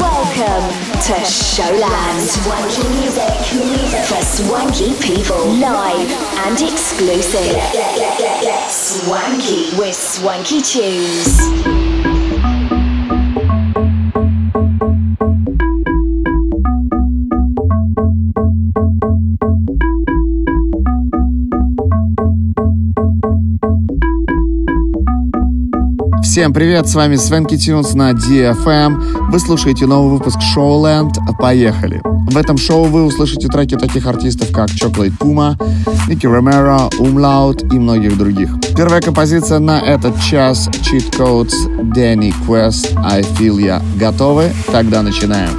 Welcome to Showland. Swanky music for swanky people. Live and exclusive. Swanky with swanky tunes. Всем привет, с вами Свенки Тюнс на DFM. Вы слушаете новый выпуск Showland. Поехали! В этом шоу вы услышите треки таких артистов, как Chocolate Puma, Ники Ромеро, Umlaut и многих других. Первая композиция на этот час Cheat Codes Danny Quest I Feel Ya. Готовы? Тогда начинаем.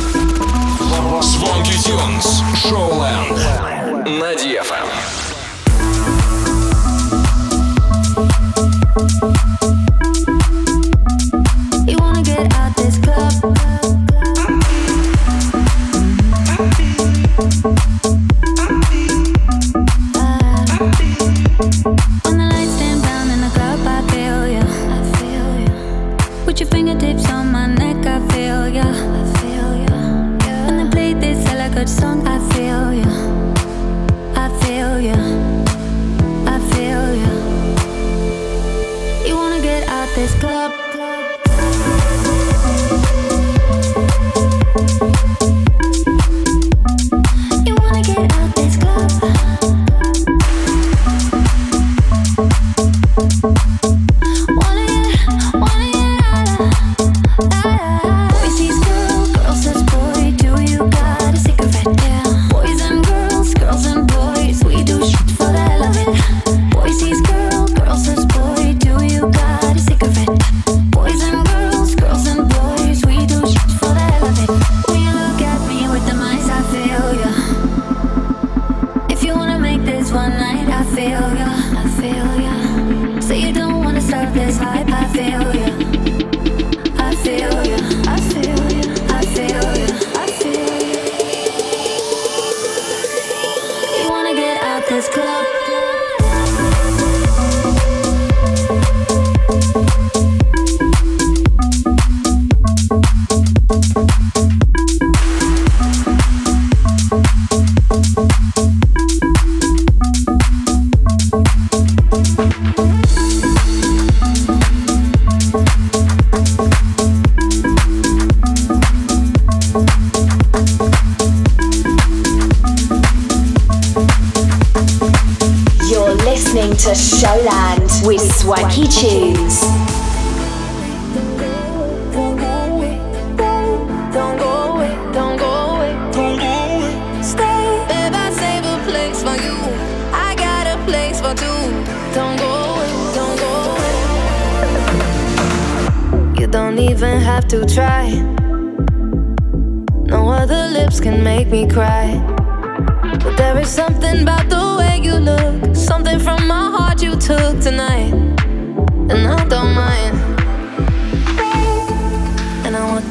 Звонки Тюнс. Шоуленд.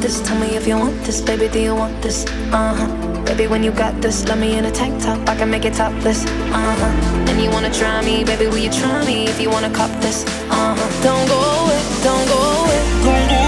This. Tell me if you want this, baby. Do you want this? Uh huh. Baby, when you got this, let me in a tank top. I can make it topless. Uh huh. And you wanna try me, baby? Will you try me if you wanna cop this? Uh huh. Don't go away. Don't go away. Don't go away.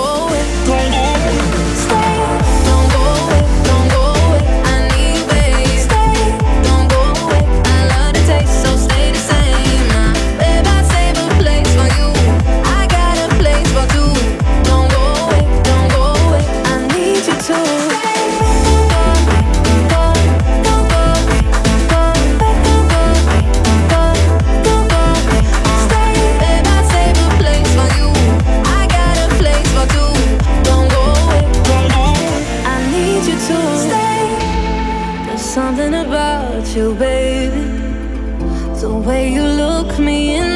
The way you look me in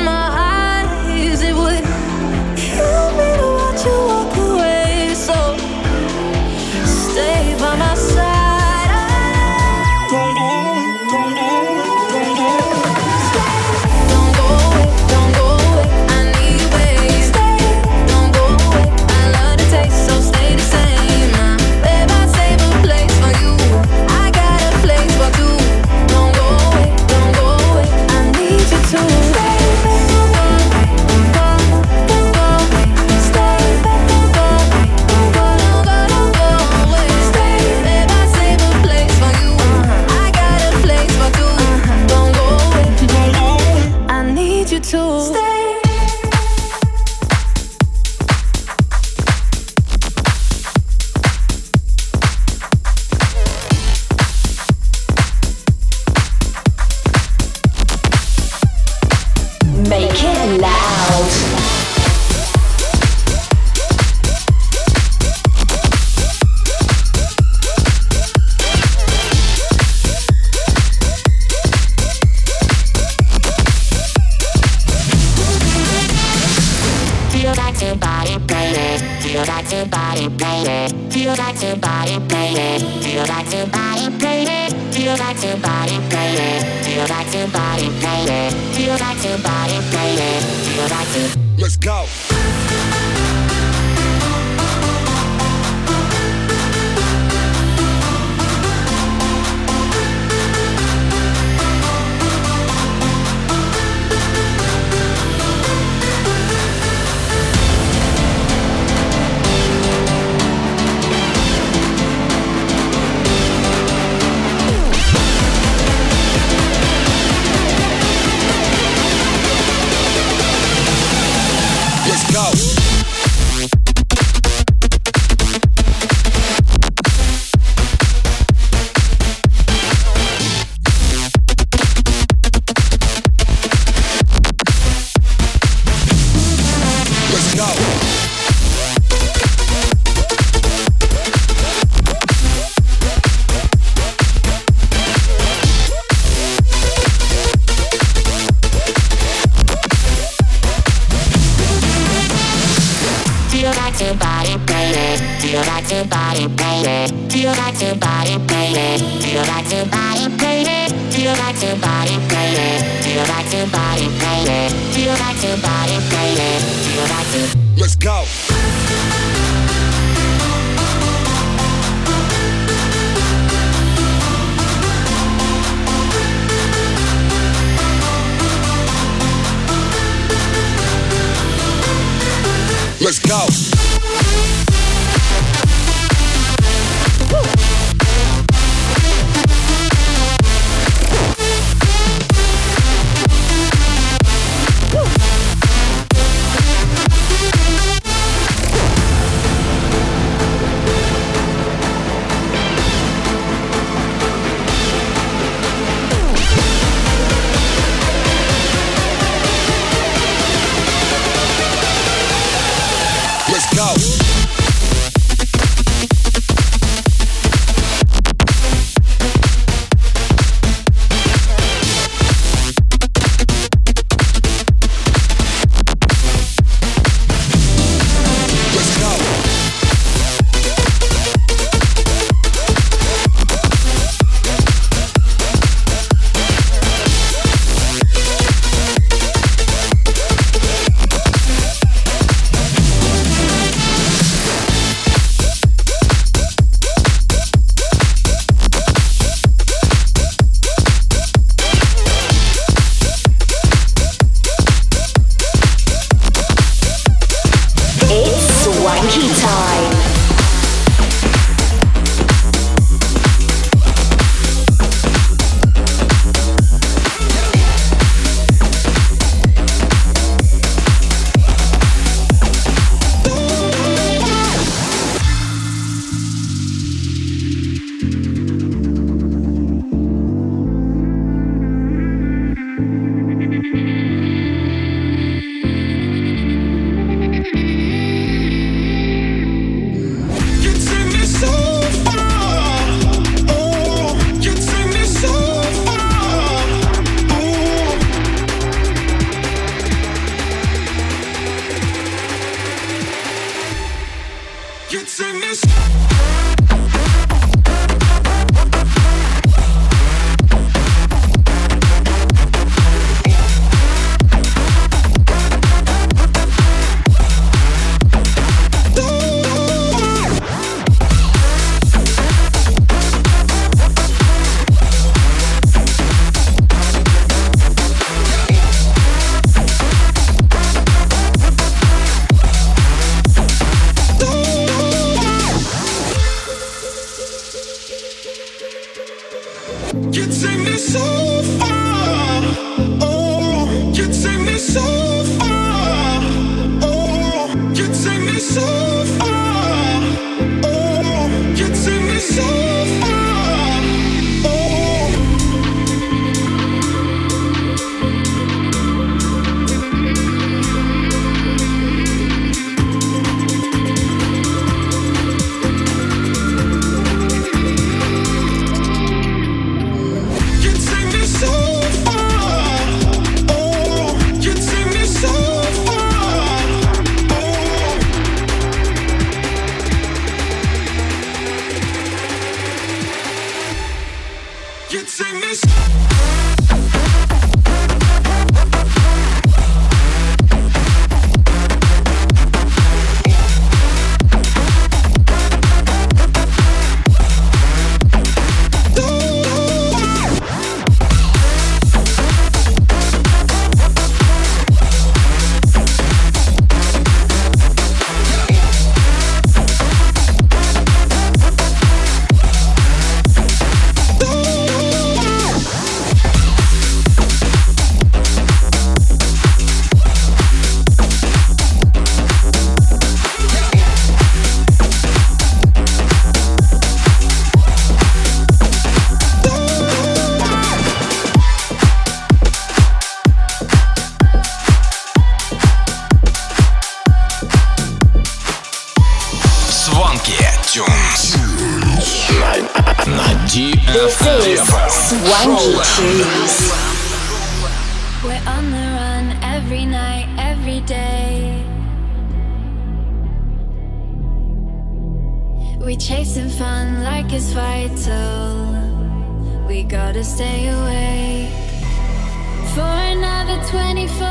24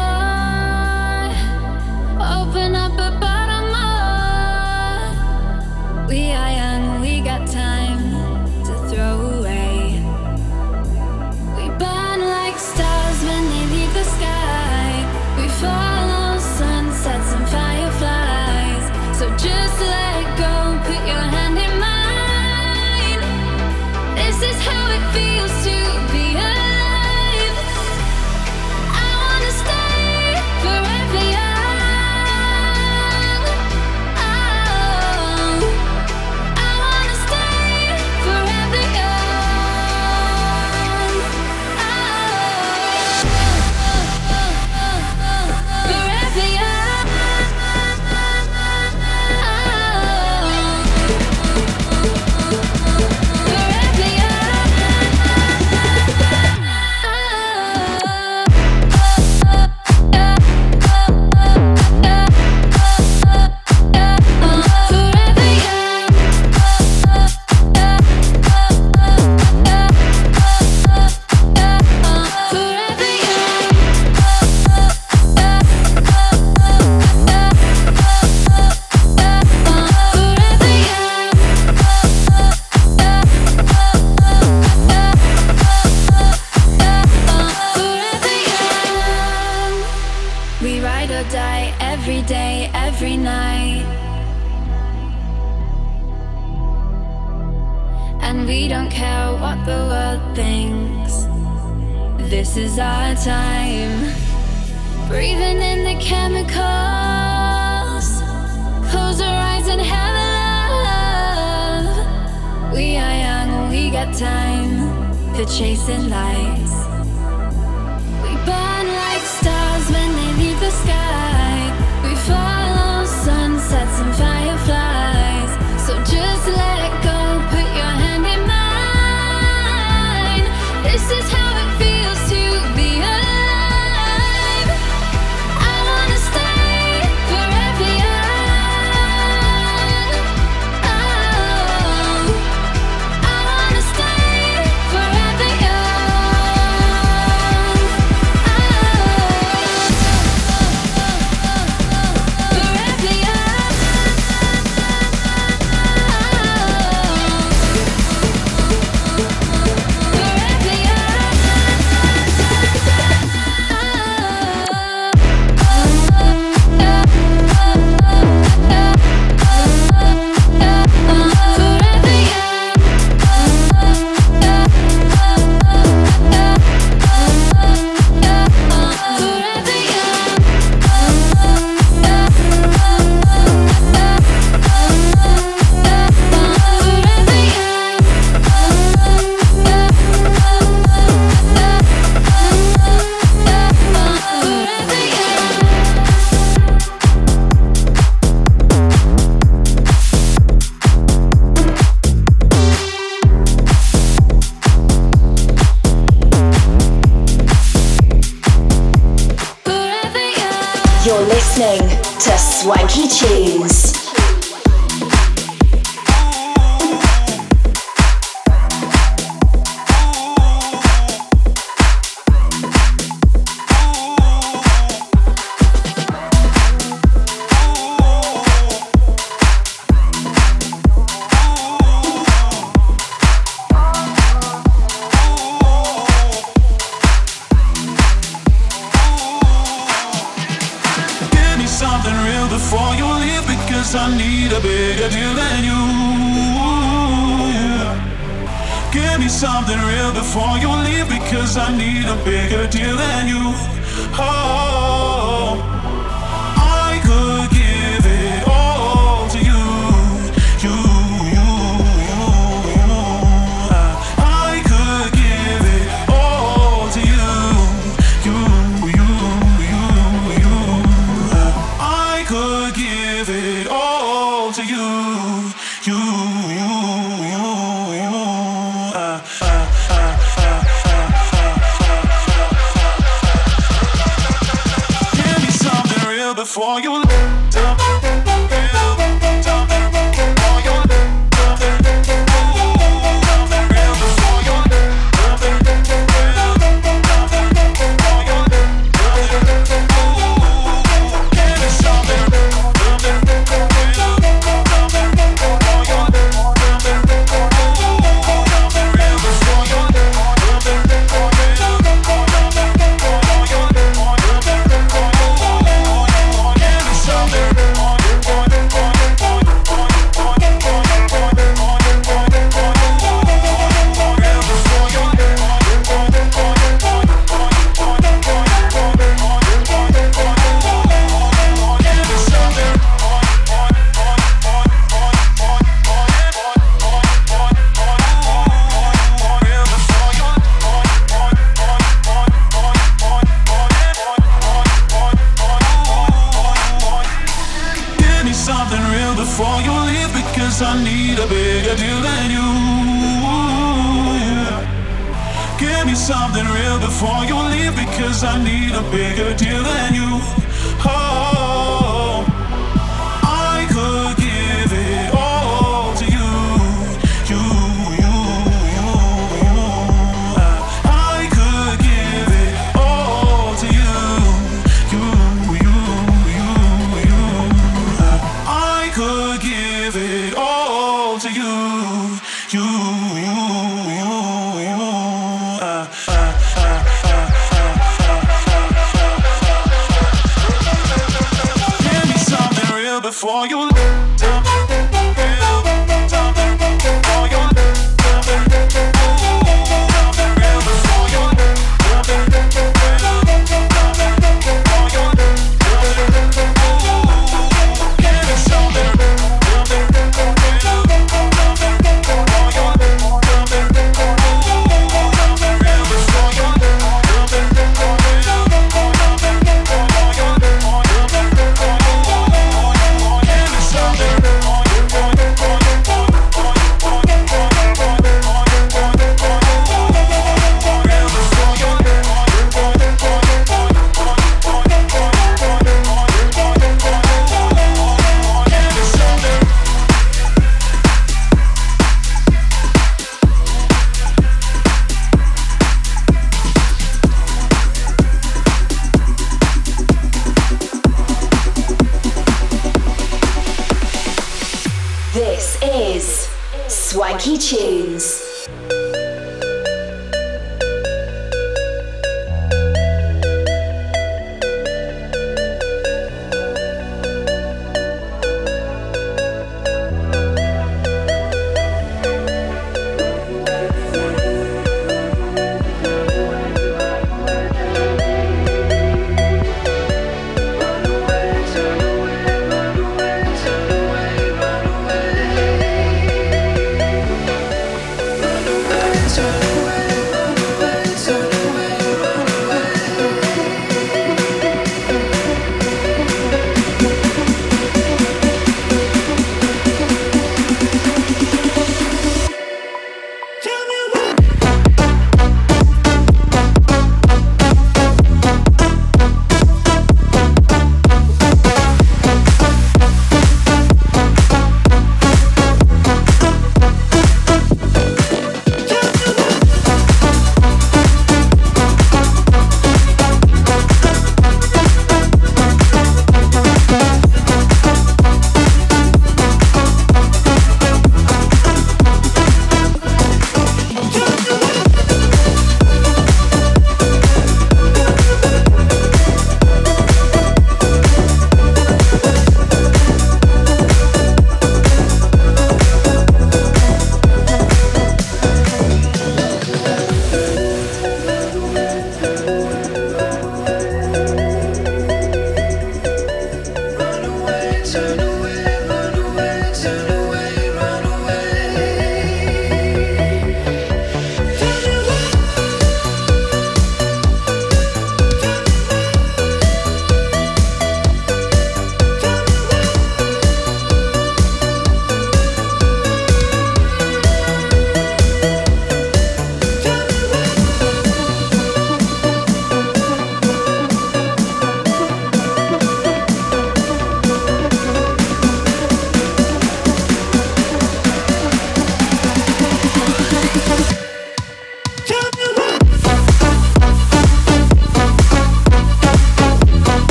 got time for chasing lights. We burn like stars when they leave the sky. guess I need a bigger deal than you. Yeah. Give me something real before you leave because I need a bigger deal than you. for you.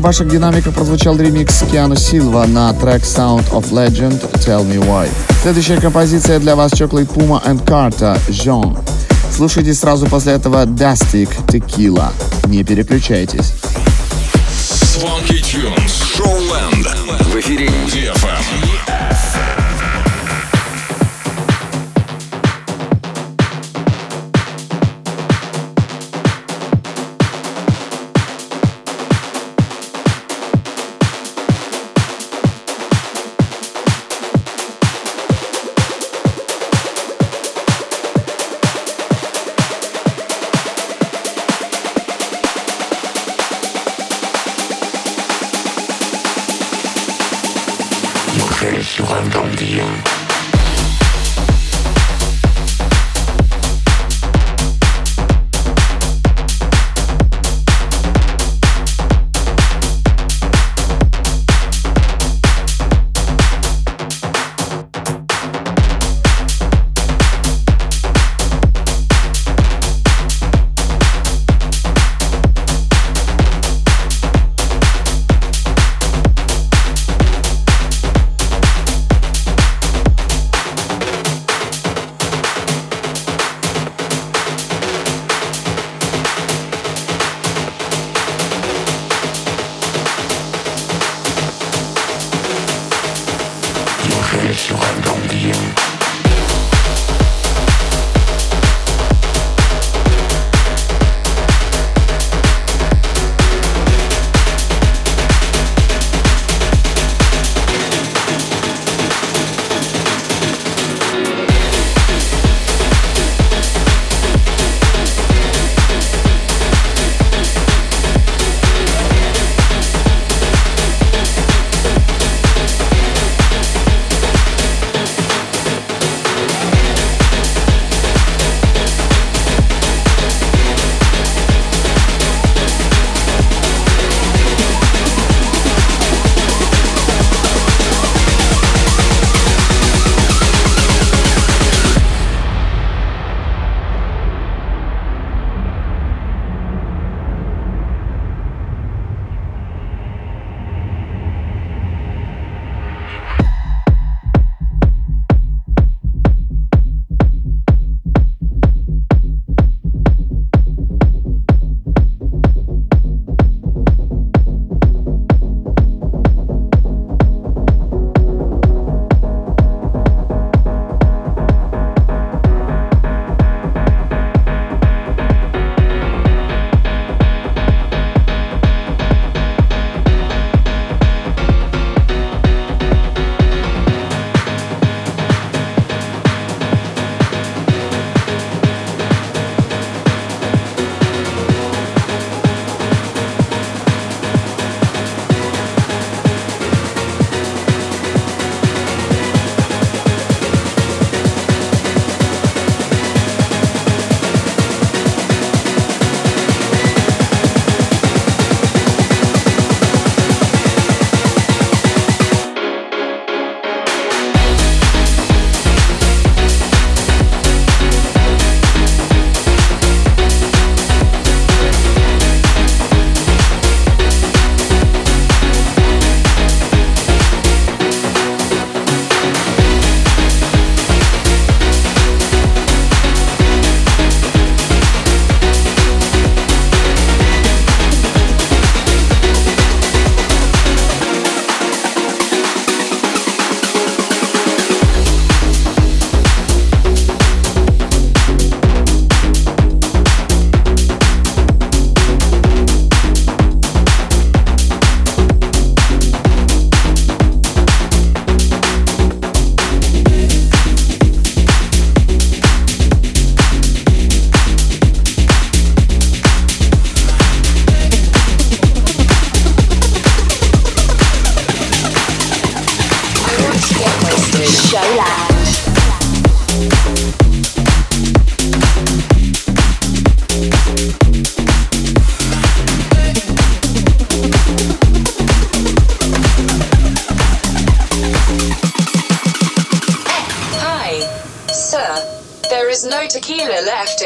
Ваших динамиках прозвучал ремикс Киану Силва на трек Sound of Legend Tell Me Why. Следующая композиция для вас Chocolate Puma and Carter Jean. Слушайте сразу после этого Dastic Tequila. Не переключайтесь. Swanky Tunes. Showland. В эфире DFM. Show.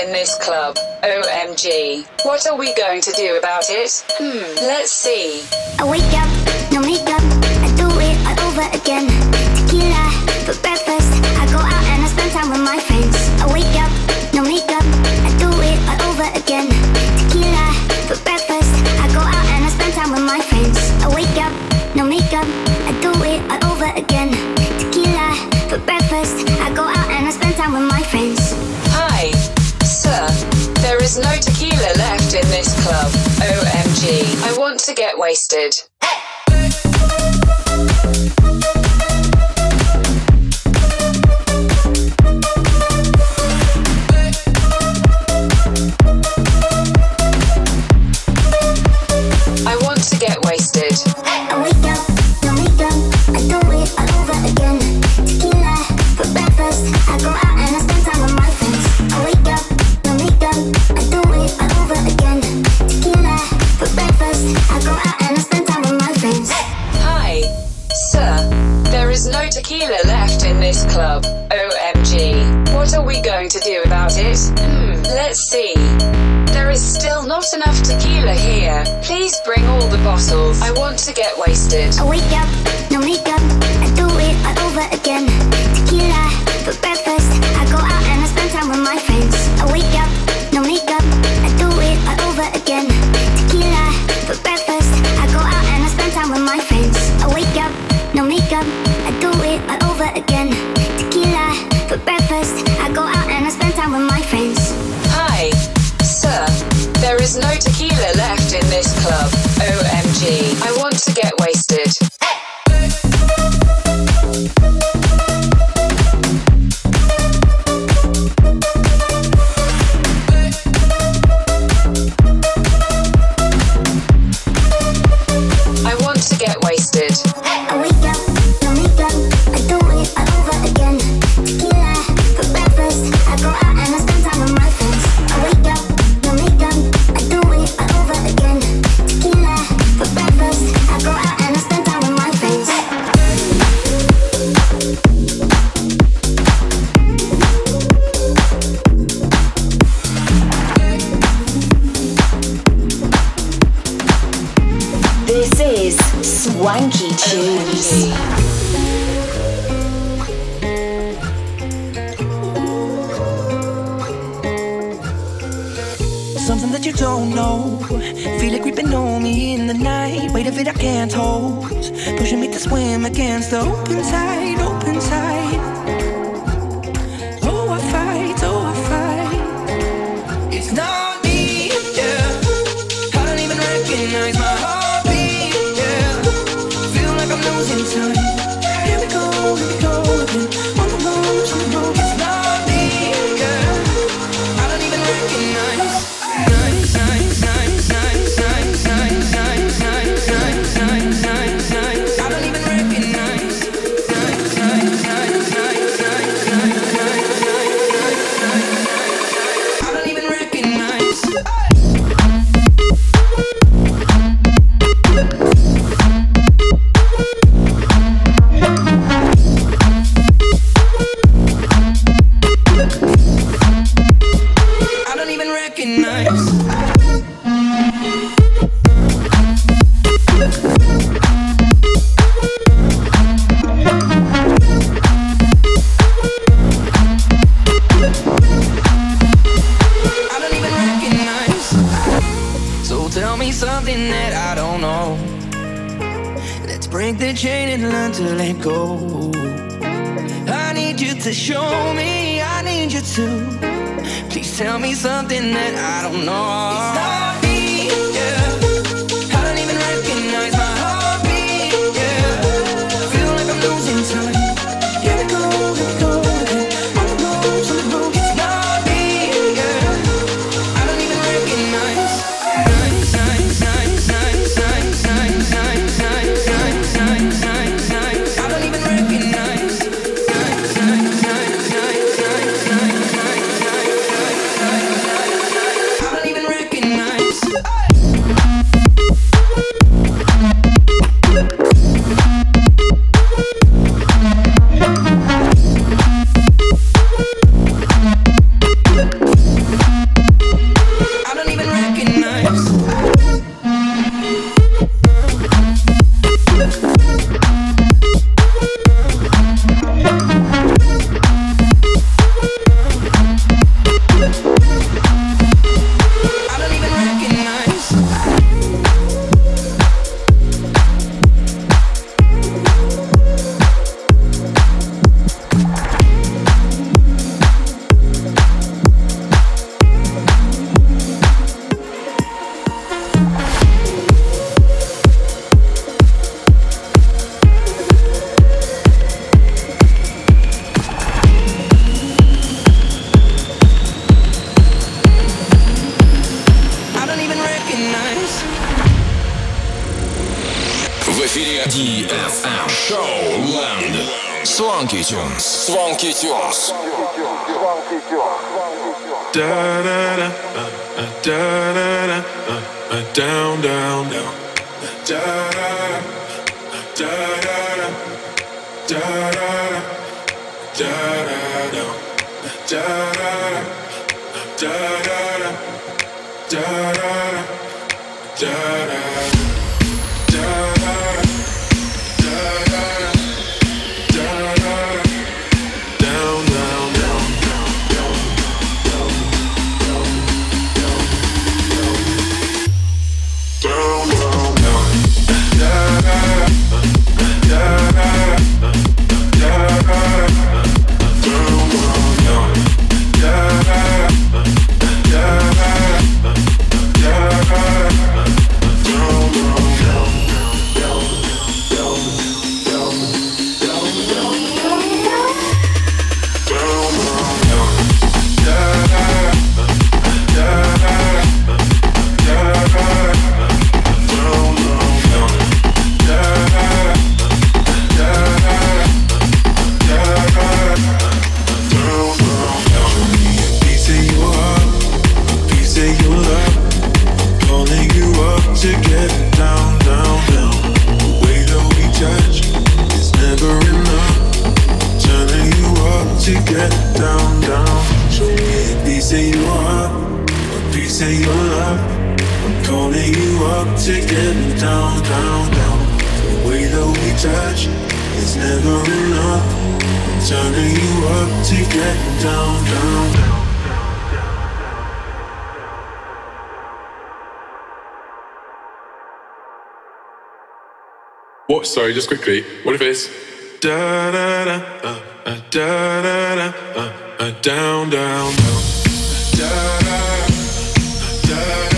in this club. OMG. What are we going to do about it? Hmm, let's see. I wake up, no makeup, I do it all over again. Tequila, for breakfast. There's no tequila left in this club. OMG. I want to get wasted. tequila left in this club. OMG. What are we going to do about it? Hmm, let's see. There is still not enough tequila here. Please bring all the bottles. I want to get wasted. I wake up, no makeup. I do it all over again. What? Sorry, just quickly. What if it's da da da uh, uh, da da da uh, uh, down down down da da.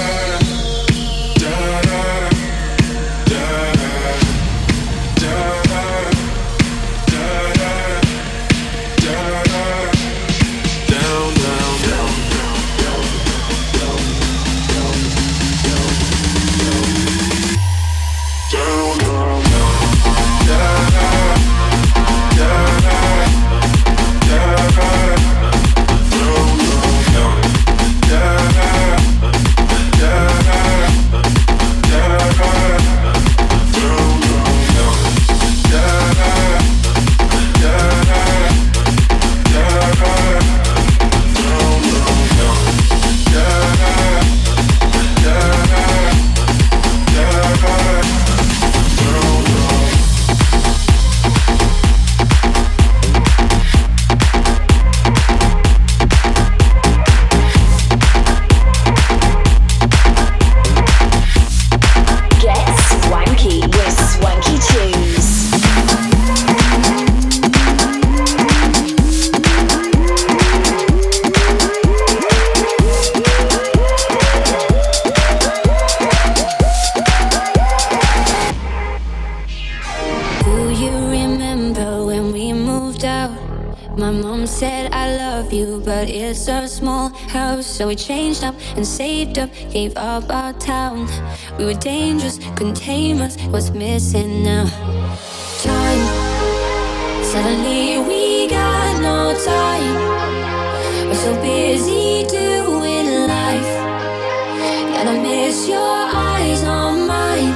So we changed up and saved up, gave up our town. We were dangerous, couldn't tame us. What's missing now? Time. Suddenly we got no time. We're so busy doing life. And I miss your eyes on mine,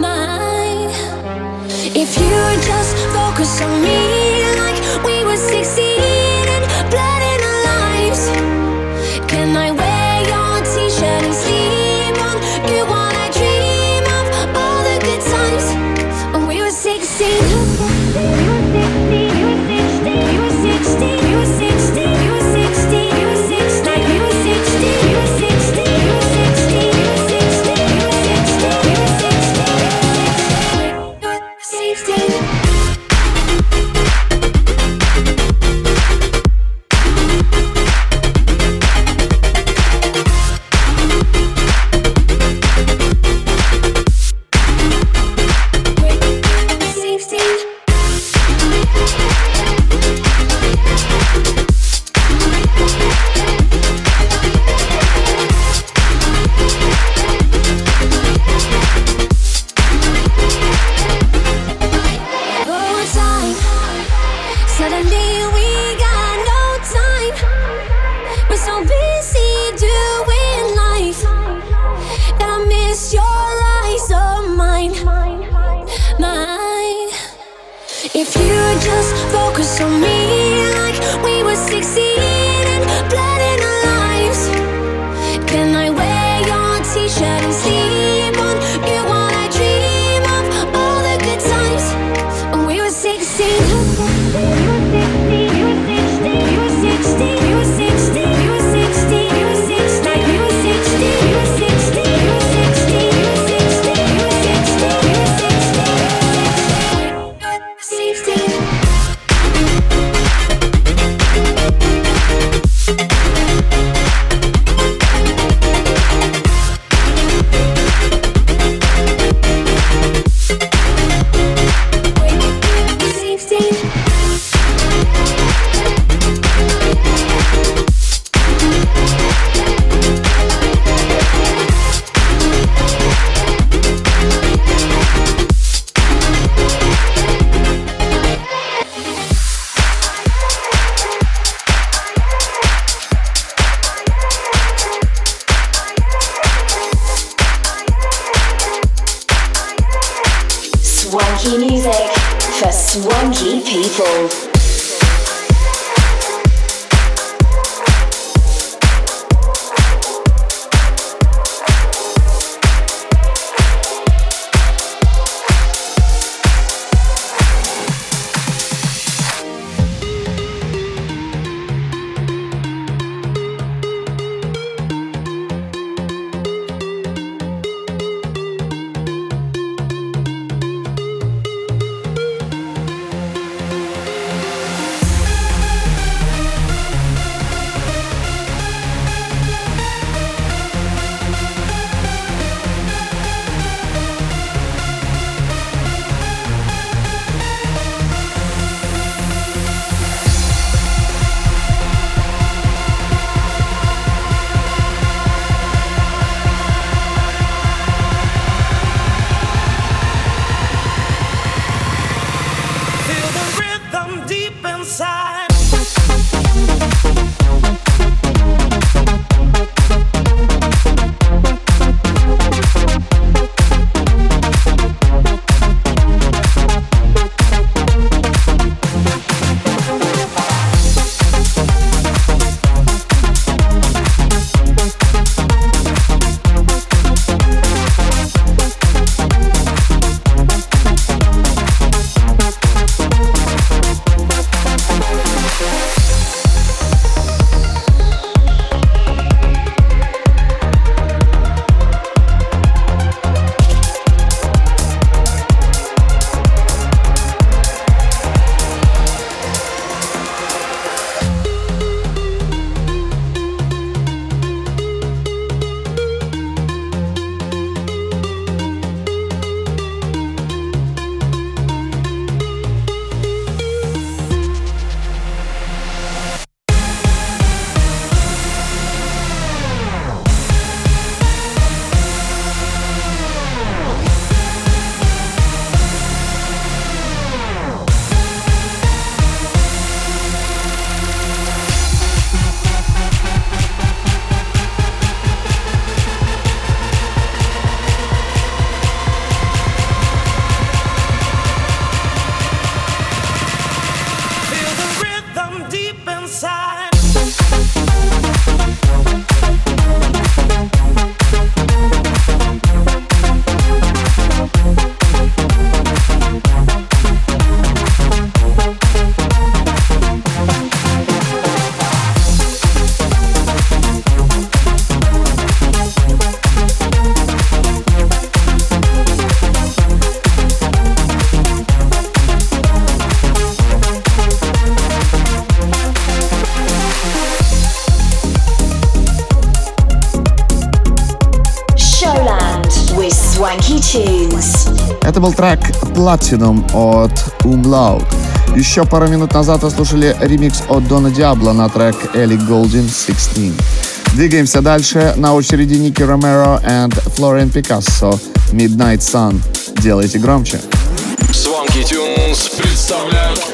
mine. If you just focus on me was Трек Platinum от Umlaut. Еще пару минут назад вы слушали ремикс от Дона Диабло на трек Элли Голдин 16. Двигаемся дальше. На очереди Ники Ромеро и Флорен Пикассо Midnight Sun. Делайте громче. Swanky Tunes представляют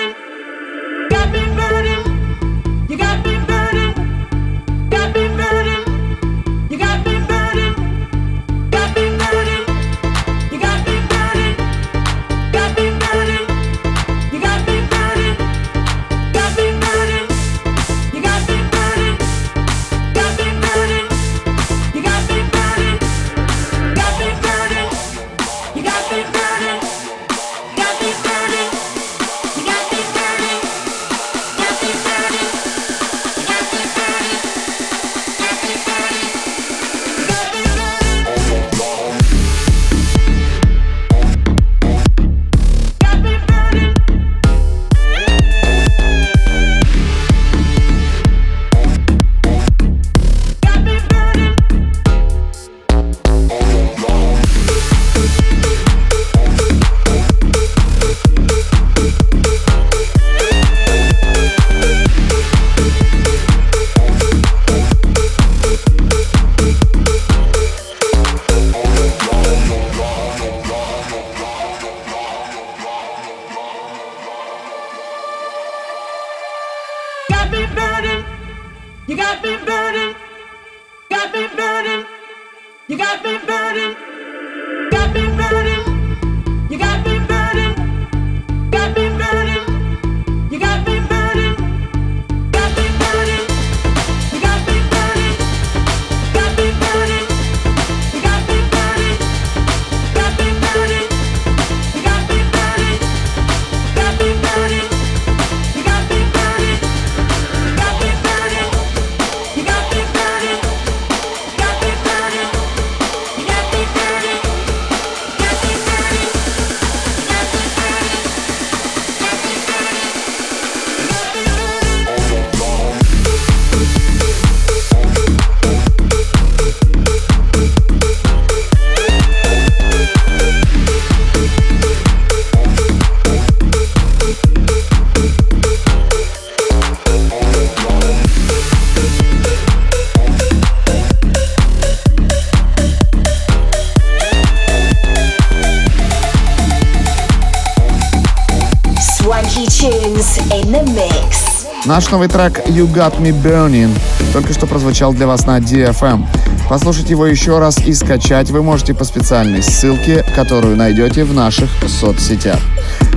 Наш новый трек You Got Me Burning только что прозвучал для вас на DFM. Послушать его еще раз и скачать вы можете по специальной ссылке, которую найдете в наших соцсетях.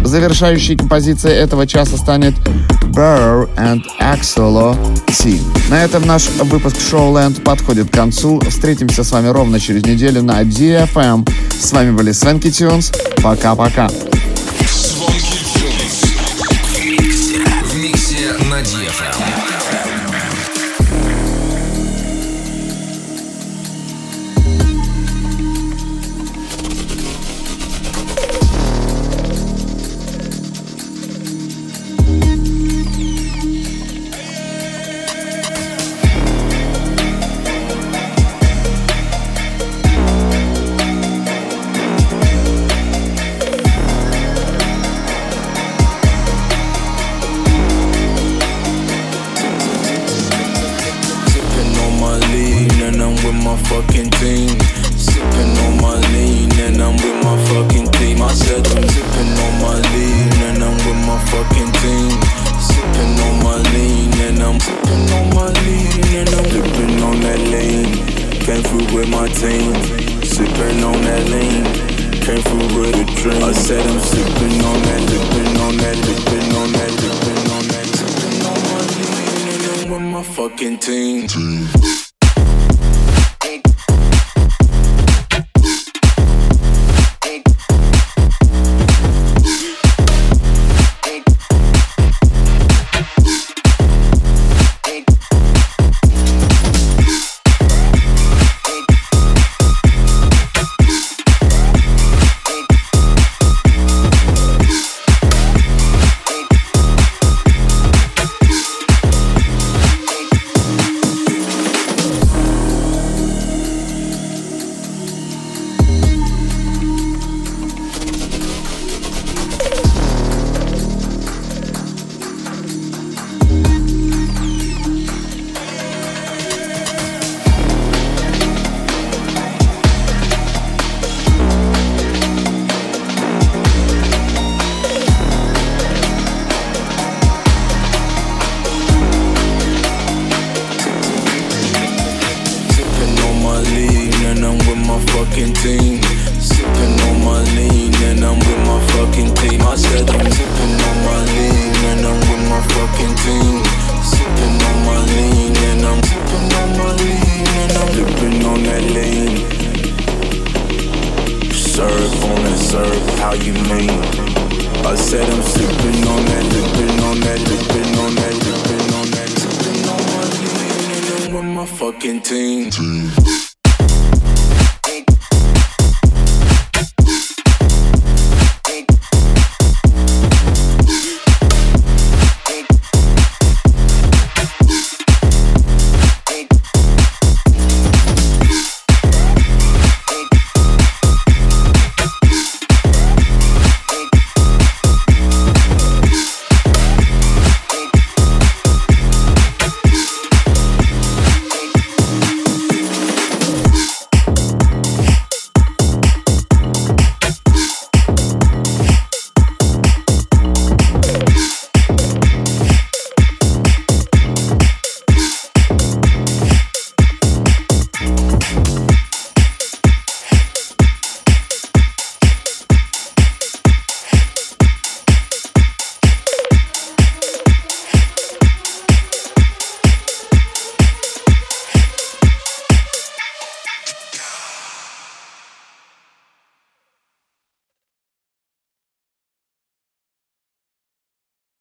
Завершающей композицией этого часа станет Burr and Axolo T. На этом наш выпуск Showland подходит к концу. Встретимся с вами ровно через неделю на DFM. С вами были Свенки Тюнс. Пока-пока. ZFM。